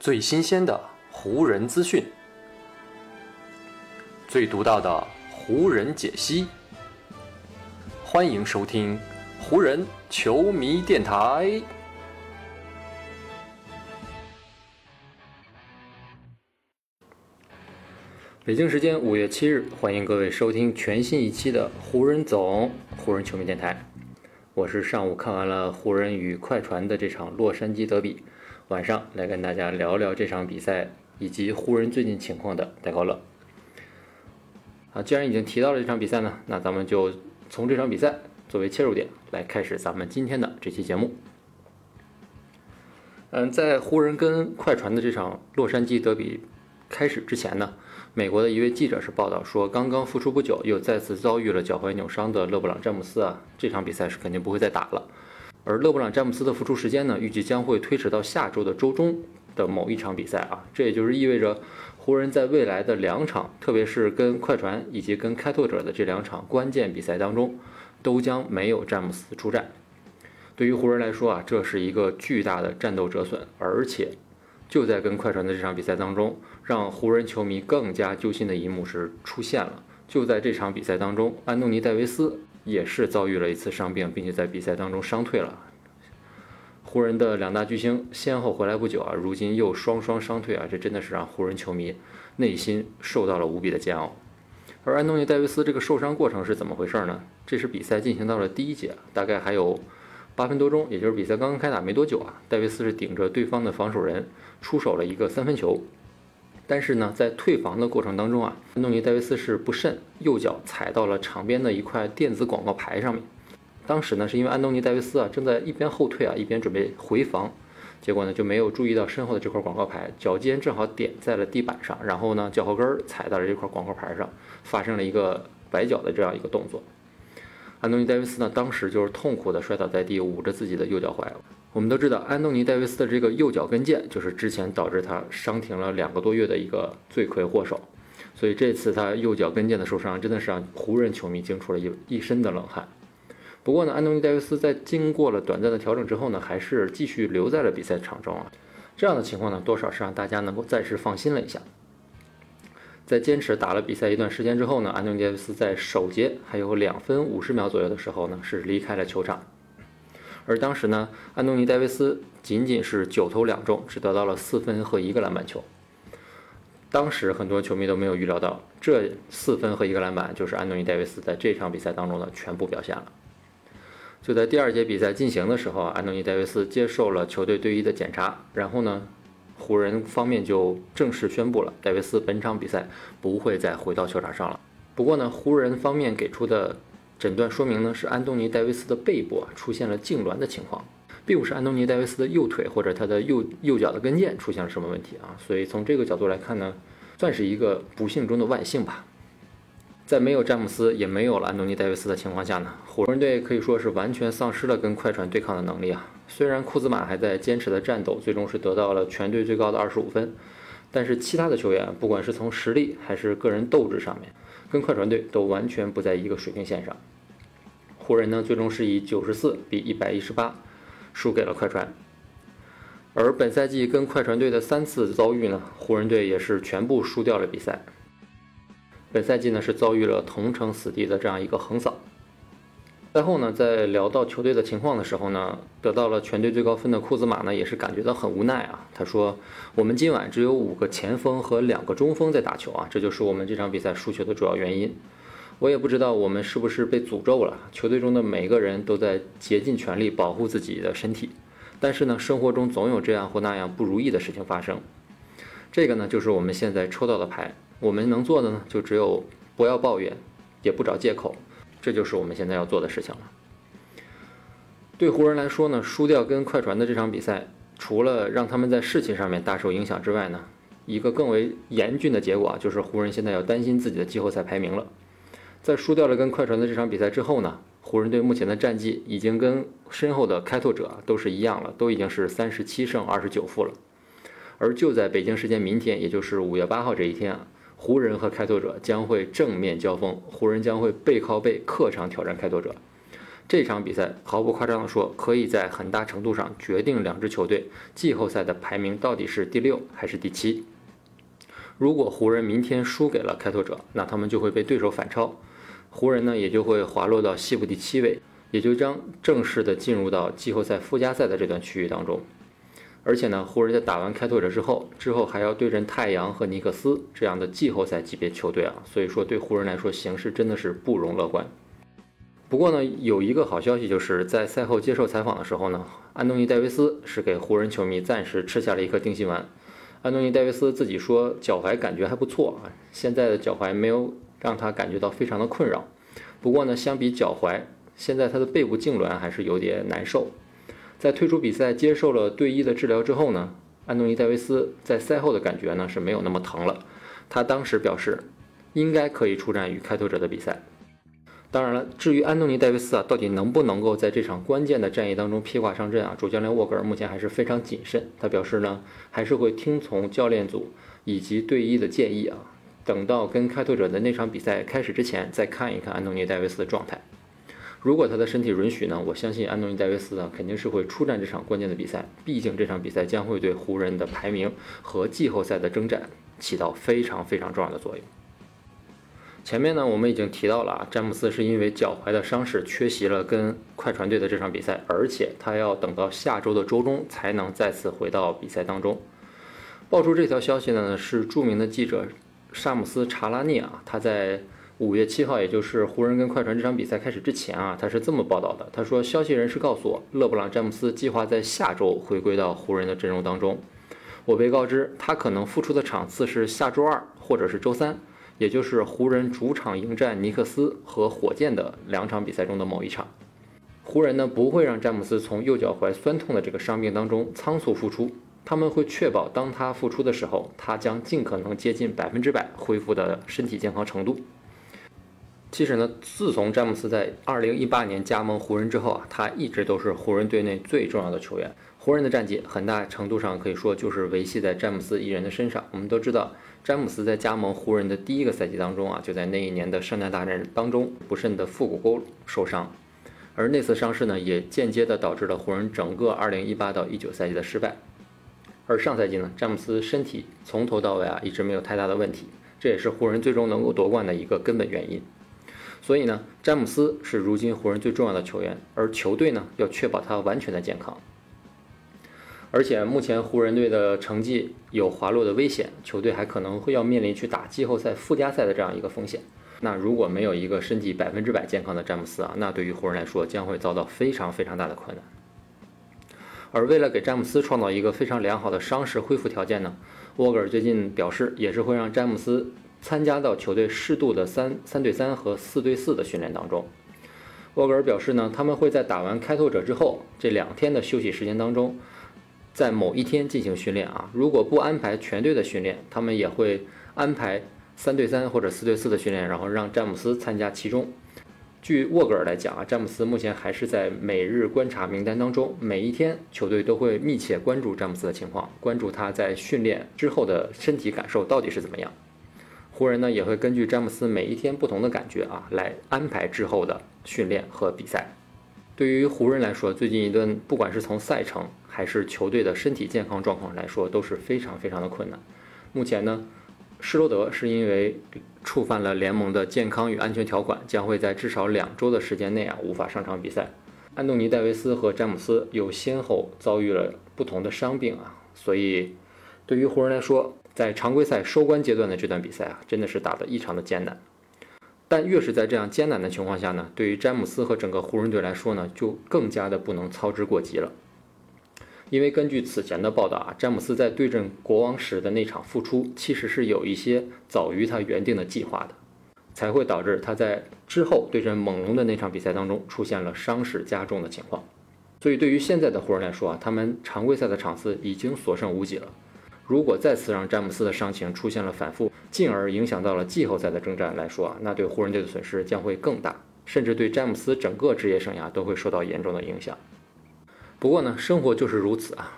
最新鲜的湖人资讯，最独到的湖人解析。欢迎收听湖人球迷电台。北京时间五月七日，欢迎各位收听全新一期的湖人总湖人球迷电台。我是上午看完了湖人与快船的这场洛杉矶德比，晚上来跟大家聊聊这场比赛以及湖人最近情况的戴高乐。啊，既然已经提到了这场比赛呢，那咱们就从这场比赛作为切入点来开始咱们今天的这期节目。嗯，在湖人跟快船的这场洛杉矶德比开始之前呢。美国的一位记者是报道说，刚刚复出不久又再次遭遇了脚踝扭伤的勒布朗·詹姆斯啊，这场比赛是肯定不会再打了。而勒布朗·詹姆斯的复出时间呢，预计将会推迟到下周的周中的某一场比赛啊，这也就是意味着湖人在未来的两场，特别是跟快船以及跟开拓者的这两场关键比赛当中，都将没有詹姆斯出战。对于湖人来说啊，这是一个巨大的战斗折损，而且。就在跟快船的这场比赛当中，让湖人球迷更加揪心的一幕是出现了。就在这场比赛当中，安东尼·戴维斯也是遭遇了一次伤病，并且在比赛当中伤退了。湖人的两大巨星先后回来不久啊，如今又双双伤退啊，这真的是让湖人球迷内心受到了无比的煎熬。而安东尼·戴维斯这个受伤过程是怎么回事呢？这是比赛进行到了第一节，大概还有。八分多钟，也就是比赛刚刚开打没多久啊，戴维斯是顶着对方的防守人出手了一个三分球，但是呢，在退房的过程当中啊，安东尼·戴维斯是不慎右脚踩到了场边的一块电子广告牌上面。当时呢，是因为安东尼·戴维斯啊正在一边后退啊一边准备回防，结果呢就没有注意到身后的这块广告牌，脚尖正好点在了地板上，然后呢脚后跟踩到了这块广告牌上，发生了一个崴脚的这样一个动作。安东尼·戴维斯呢，当时就是痛苦地摔倒在地，捂着自己的右脚踝。我们都知道，安东尼·戴维斯的这个右脚跟腱，就是之前导致他伤停了两个多月的一个罪魁祸首。所以这次他右脚跟腱的受伤，真的是让湖人球迷惊出了一一身的冷汗。不过呢，安东尼·戴维斯在经过了短暂的调整之后呢，还是继续留在了比赛场中啊。这样的情况呢，多少是让大家能够暂时放心了一下。在坚持打了比赛一段时间之后呢，安东尼·戴维斯在首节还有两分五十秒左右的时候呢，是离开了球场。而当时呢，安东尼·戴维斯仅仅是九投两中，只得到了四分和一个篮板球。当时很多球迷都没有预料到，这四分和一个篮板就是安东尼·戴维斯在这场比赛当中的全部表现了。就在第二节比赛进行的时候，安东尼·戴维斯接受了球队队医的检查，然后呢。湖人方面就正式宣布了，戴维斯本场比赛不会再回到球场上了。不过呢，湖人方面给出的诊断说明呢，是安东尼·戴维斯的背部出现了痉挛的情况，并不是安东尼·戴维斯的右腿或者他的右右脚的跟腱出现了什么问题啊。所以从这个角度来看呢，算是一个不幸中的万幸吧。在没有詹姆斯，也没有了安东尼·戴维斯的情况下呢，湖人队可以说是完全丧失了跟快船对抗的能力啊。虽然库兹马还在坚持的战斗，最终是得到了全队最高的二十五分，但是其他的球员，不管是从实力还是个人斗志上面，跟快船队都完全不在一个水平线上。湖人呢，最终是以九十四比一百一十八输给了快船。而本赛季跟快船队的三次遭遇呢，湖人队也是全部输掉了比赛。本赛季呢是遭遇了同城死敌的这样一个横扫。赛后呢，在聊到球队的情况的时候呢，得到了全队最高分的库兹马呢也是感觉到很无奈啊。他说：“我们今晚只有五个前锋和两个中锋在打球啊，这就是我们这场比赛输球的主要原因。我也不知道我们是不是被诅咒了。球队中的每个人都在竭尽全力保护自己的身体，但是呢，生活中总有这样或那样不如意的事情发生。这个呢，就是我们现在抽到的牌。”我们能做的呢，就只有不要抱怨，也不找借口，这就是我们现在要做的事情了。对湖人来说呢，输掉跟快船的这场比赛，除了让他们在士气上面大受影响之外呢，一个更为严峻的结果啊，就是湖人现在要担心自己的季后赛排名了。在输掉了跟快船的这场比赛之后呢，湖人队目前的战绩已经跟身后的开拓者都是一样了，都已经是三十七胜二十九负了。而就在北京时间明天，也就是五月八号这一天啊。湖人和开拓者将会正面交锋，湖人将会背靠背客场挑战开拓者。这场比赛毫不夸张地说，可以在很大程度上决定两支球队季后赛的排名到底是第六还是第七。如果湖人明天输给了开拓者，那他们就会被对手反超，湖人呢也就会滑落到西部第七位，也就将正式的进入到季后赛附加赛的这段区域当中。而且呢，湖人在打完开拓者之后，之后还要对阵太阳和尼克斯这样的季后赛级别球队啊，所以说对湖人来说形势真的是不容乐观。不过呢，有一个好消息，就是在赛后接受采访的时候呢，安东尼·戴维斯是给湖人球迷暂时吃下了一颗定心丸。安东尼·戴维斯自己说，脚踝感觉还不错啊，现在的脚踝没有让他感觉到非常的困扰。不过呢，相比脚踝，现在他的背部痉挛还是有点难受。在退出比赛接受了队医的治疗之后呢，安东尼·戴维斯在赛后的感觉呢是没有那么疼了。他当时表示，应该可以出战与开拓者的比赛。当然了，至于安东尼·戴维斯啊，到底能不能够在这场关键的战役当中披挂上阵啊？主教练沃格尔目前还是非常谨慎。他表示呢，还是会听从教练组以及队医的建议啊，等到跟开拓者的那场比赛开始之前，再看一看安东尼·戴维斯的状态。如果他的身体允许呢，我相信安东尼·戴维斯呢肯定是会出战这场关键的比赛。毕竟这场比赛将会对湖人的排名和季后赛的征战起到非常非常重要的作用。前面呢，我们已经提到了啊，詹姆斯是因为脚踝的伤势缺席了跟快船队的这场比赛，而且他要等到下周的周中才能再次回到比赛当中。爆出这条消息的呢是著名的记者沙姆斯·查拉涅啊，他在五月七号，也就是湖人跟快船这场比赛开始之前啊，他是这么报道的：他说，消息人士告诉我，勒布朗·詹姆斯计划在下周回归到湖人的阵容当中。我被告知，他可能复出的场次是下周二或者是周三。也就是湖人主场迎战尼克斯和火箭的两场比赛中的某一场，湖人呢不会让詹姆斯从右脚踝酸痛的这个伤病当中仓促复出，他们会确保当他复出的时候，他将尽可能接近百分之百恢复的身体健康程度。其实呢，自从詹姆斯在二零一八年加盟湖人之后啊，他一直都是湖人队内最重要的球员。湖人的战绩很大程度上可以说就是维系在詹姆斯一人的身上。我们都知道，詹姆斯在加盟湖人的第一个赛季当中啊，就在那一年的圣诞大战当中不慎的腹股沟受伤，而那次伤势呢，也间接的导致了湖人整个2018到19赛季的失败。而上赛季呢，詹姆斯身体从头到尾啊一直没有太大的问题，这也是湖人最终能够夺冠的一个根本原因。所以呢，詹姆斯是如今湖人最重要的球员，而球队呢要确保他完全的健康。而且目前湖人队的成绩有滑落的危险，球队还可能会要面临去打季后赛附加赛的这样一个风险。那如果没有一个身体百分之百健康的詹姆斯啊，那对于湖人来说将会遭到非常非常大的困难。而为了给詹姆斯创造一个非常良好的伤势恢复条件呢，沃格尔最近表示也是会让詹姆斯参加到球队适度的三三对三和四对四的训练当中。沃格尔表示呢，他们会在打完开拓者之后这两天的休息时间当中。在某一天进行训练啊，如果不安排全队的训练，他们也会安排三对三或者四对四的训练，然后让詹姆斯参加其中。据沃格尔来讲啊，詹姆斯目前还是在每日观察名单当中，每一天球队都会密切关注詹姆斯的情况，关注他在训练之后的身体感受到底是怎么样。湖人呢也会根据詹姆斯每一天不同的感觉啊，来安排之后的训练和比赛。对于湖人来说，最近一段不管是从赛程还是球队的身体健康状况来说，都是非常非常的困难。目前呢，施罗德是因为触犯了联盟的健康与安全条款，将会在至少两周的时间内啊无法上场比赛。安东尼·戴维斯和詹姆斯又先后遭遇了不同的伤病啊，所以对于湖人来说，在常规赛收官阶段的这段比赛啊，真的是打得异常的艰难。但越是在这样艰难的情况下呢，对于詹姆斯和整个湖人队来说呢，就更加的不能操之过急了。因为根据此前的报道啊，詹姆斯在对阵国王时的那场复出，其实是有一些早于他原定的计划的，才会导致他在之后对阵猛龙的那场比赛当中出现了伤势加重的情况。所以对于现在的湖人来说啊，他们常规赛的场次已经所剩无几了。如果再次让詹姆斯的伤情出现了反复，进而影响到了季后赛的征战来说啊，那对湖人队的损失将会更大，甚至对詹姆斯整个职业生涯都会受到严重的影响。不过呢，生活就是如此啊，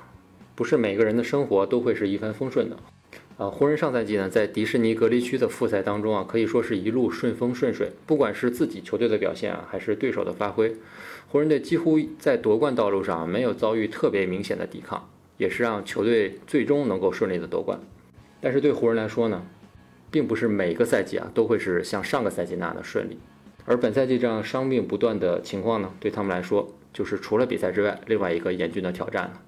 不是每个人的生活都会是一帆风顺的。啊，湖人上赛季呢，在迪士尼隔离区的复赛当中啊，可以说是一路顺风顺水。不管是自己球队的表现啊，还是对手的发挥，湖人队几乎在夺冠道路上没有遭遇特别明显的抵抗，也是让球队最终能够顺利的夺冠。但是对湖人来说呢，并不是每个赛季啊都会是像上个赛季那样的顺利。而本赛季这样伤病不断的情况呢，对他们来说就是除了比赛之外另外一个严峻的挑战了。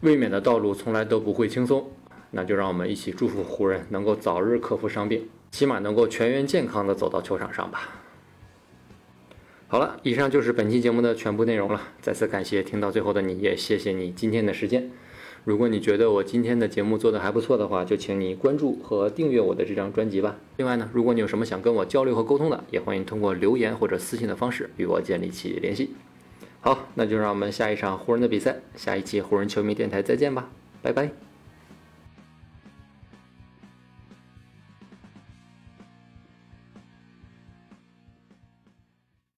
卫冕的道路从来都不会轻松，那就让我们一起祝福湖人能够早日克服伤病，起码能够全员健康的走到球场上吧。好了，以上就是本期节目的全部内容了。再次感谢听到最后的你，也谢谢你今天的时间。如果你觉得我今天的节目做的还不错的话，就请你关注和订阅我的这张专辑吧。另外呢，如果你有什么想跟我交流和沟通的，也欢迎通过留言或者私信的方式与我建立起联系。好，那就让我们下一场湖人的比赛，下一期湖人球迷电台再见吧，拜拜。